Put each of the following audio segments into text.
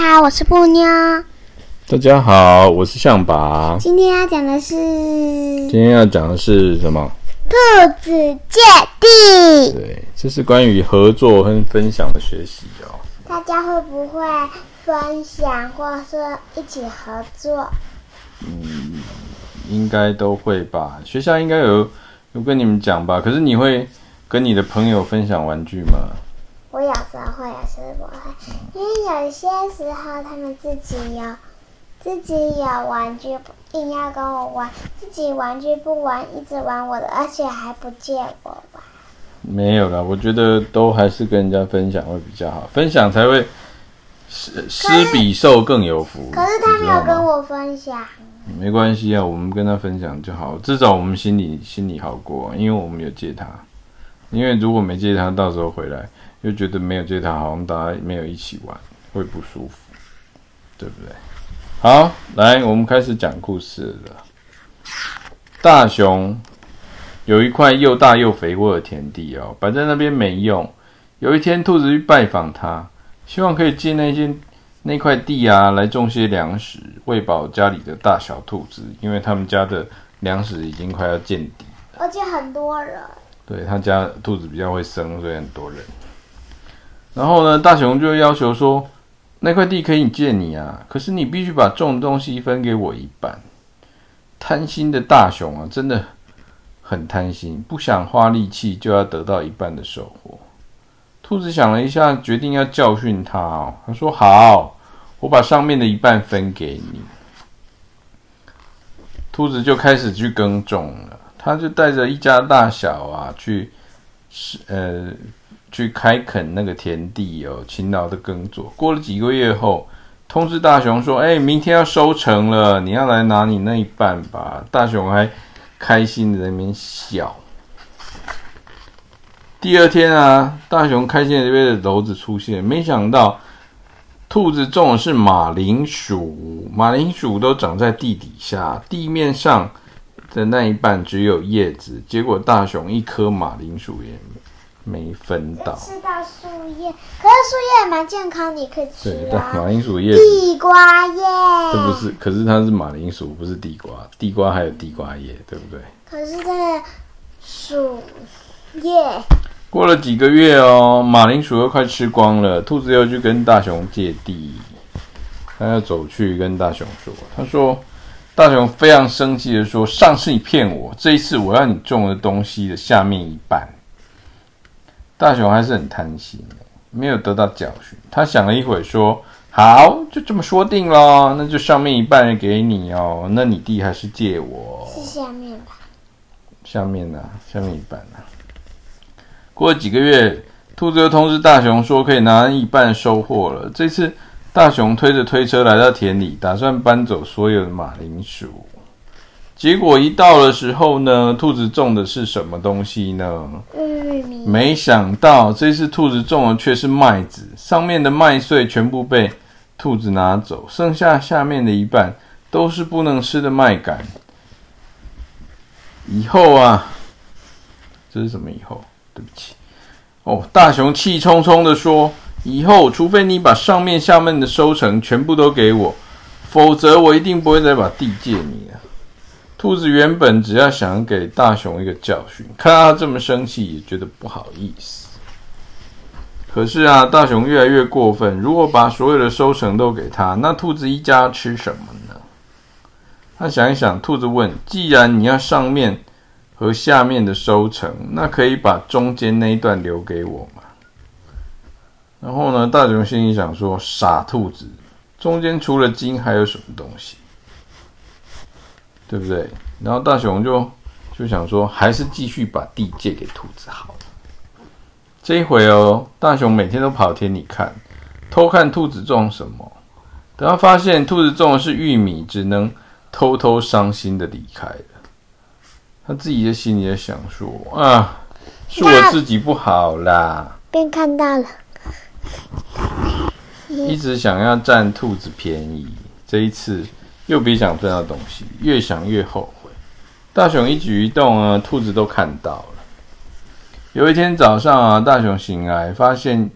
好，我是布妞。大家好，我是象拔。今天要讲的是今天要讲的是什么？兔子借地。对，这是关于合作和分享的学习哦。大家会不会分享，或是一起合作？嗯应该都会吧？学校应该有有跟你们讲吧？可是你会跟你的朋友分享玩具吗？我有时候会，有时候不会，因为有些时候他们自己有自己有玩具，硬要跟我玩，自己玩具不玩，一直玩我的，而且还不借我玩。没有啦，我觉得都还是跟人家分享会比较好，分享才会施施比受更有福。可是他没有跟我分享，没关系啊，我们跟他分享就好，至少我们心里心里好过、因为我们有借他。因为如果没借他，到时候回来又觉得没有借他，好像大家没有一起玩，会不舒服，对不对？好，来，我们开始讲故事了。大熊有一块又大又肥沃的田地哦，摆在那边没用。有一天，兔子去拜访他，希望可以借那间那块地啊，来种些粮食，喂饱家里的大小兔子，因为他们家的粮食已经快要见底。而且很多人。对他家兔子比较会生，所以很多人。然后呢，大熊就要求说，那块地可以借你啊，可是你必须把种的东西分给我一半。贪心的大熊啊，真的很贪心，不想花力气就要得到一半的收获。兔子想了一下，决定要教训他哦。他说：“好，我把上面的一半分给你。”兔子就开始去耕种了。他就带着一家大小啊，去是呃去开垦那个田地哦，勤劳的耕作。过了几个月后，通知大熊说：“哎，明天要收成了，你要来拿你那一半吧。”大熊还开心的在那边笑。第二天啊，大熊开心的这边的篓子出现，没想到兔子种的是马铃薯，马铃薯都长在地底下，地面上。的那一半只有叶子，结果大熊一颗马铃薯也分到。吃到树叶，可是树叶也蛮健康，你可以吃对，但啊。马铃薯叶地瓜叶，这不是，可是它是马铃薯，不是地瓜。地瓜还有地瓜叶，对不对？可是这个树叶，过了几个月哦，马铃薯又快吃光了，兔子又去跟大熊借地，他要走去跟大熊说，他说。大熊非常生气的说：“上次你骗我，这一次我要你种的东西的下面一半。”大熊还是很贪心，没有得到教训。他想了一会，说：“好，就这么说定了，那就上面一半给你哦。那你弟还是借我。”是下面吧？下面呢、下面一半呢、过了几个月，兔子又通知大熊说可以拿一半收获了。这次。大熊推着推车来到田里，打算搬走所有的马铃薯。结果一到的时候呢，兔子种的是什么东西呢？没想到这次兔子种的却是麦子，上面的麦穗全部被兔子拿走，剩下下面的一半都是不能吃的麦秆。以后啊，这是什么？以后，对不起。哦，大熊气冲冲的说。以后，除非你把上面、下面的收成全部都给我，否则我一定不会再把地借你了。兔子原本只要想给大熊一个教训，看到他这么生气，也觉得不好意思。可是啊，大熊越来越过分，如果把所有的收成都给他，那兔子一家吃什么呢？他想一想，兔子问：“既然你要上面和下面的收成，那可以把中间那一段留给我吗？”然后呢，大熊心里想说：“傻兔子，中间除了金还有什么东西？对不对？”然后大熊就就想说：“还是继续把地借给兔子好了。”这一回哦，大熊每天都跑田里看，偷看兔子种什么。等他发现兔子种的是玉米，只能偷偷伤心的离开了。他自己的心里也想说：“啊，是我自己不好啦。”便看到了。一直想要占兔子便宜，这一次又别想分到东西，越想越后悔。大熊一举一动啊，兔子都看到了。有一天早上啊，大熊醒来，发现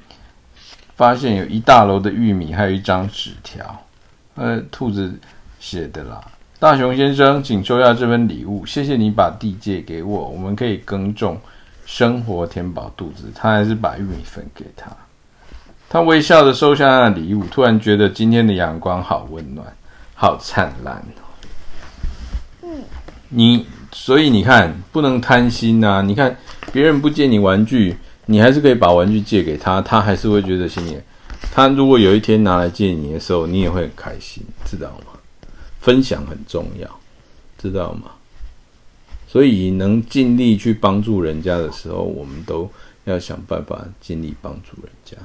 发现有一大篓的玉米，还有一张纸条，呃，兔子写的啦。大熊先生，请收下这份礼物，谢谢你把地借给我，我们可以耕种，生活填饱肚子。他还是把玉米分给他。他微笑的收下那礼物，突然觉得今天的阳光好温暖，好灿烂哦。嗯，你所以你看，不能贪心呐。你看别人不借你玩具，你还是可以把玩具借给他，他还是会觉得心里。他如果有一天拿来借你的时候，你也会很开心，知道吗？分享很重要，知道吗？所以能尽力去帮助人家的时候，我们都要想办法尽力帮助人家。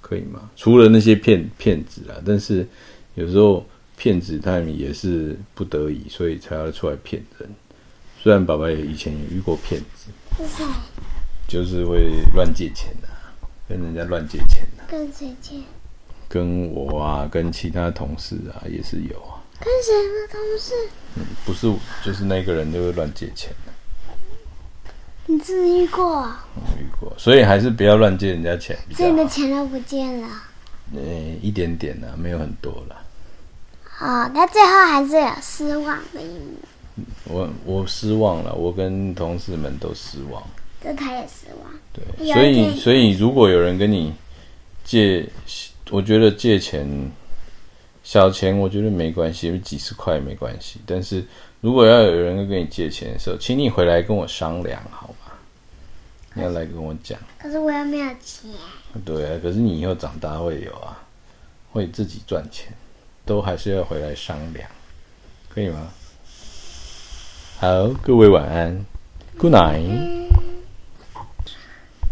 可以吗？除了那些骗骗子啊，但是有时候骗子他们也是不得已，所以才要出来骗人。虽然爸爸也以前也遇过骗子，就是会乱借钱的，跟人家乱借钱的。跟谁借？跟我啊，跟其他同事啊，也是有啊。跟谁的同事？嗯，不是，就是那个人就会乱借钱的。你自己遇过？遇过，所以还是不要乱借人家钱。所以你的钱都不见了？呃，一点点的，没有很多了。哦，他最后还是有失望的一幕。我我失望了，我跟同事们都失望。这他也失望。对，所以所以如果有人跟你借，我觉得借钱小钱，我觉得没关系，几十块没关系。但是如果要有人跟你借钱的时候，请你回来跟我商量，好吗？你要来跟我讲。可是我又没有钱。对啊，可是你以后长大会有啊，会自己赚钱，都还是要回来商量，可以吗？好，各位晚安，Good night。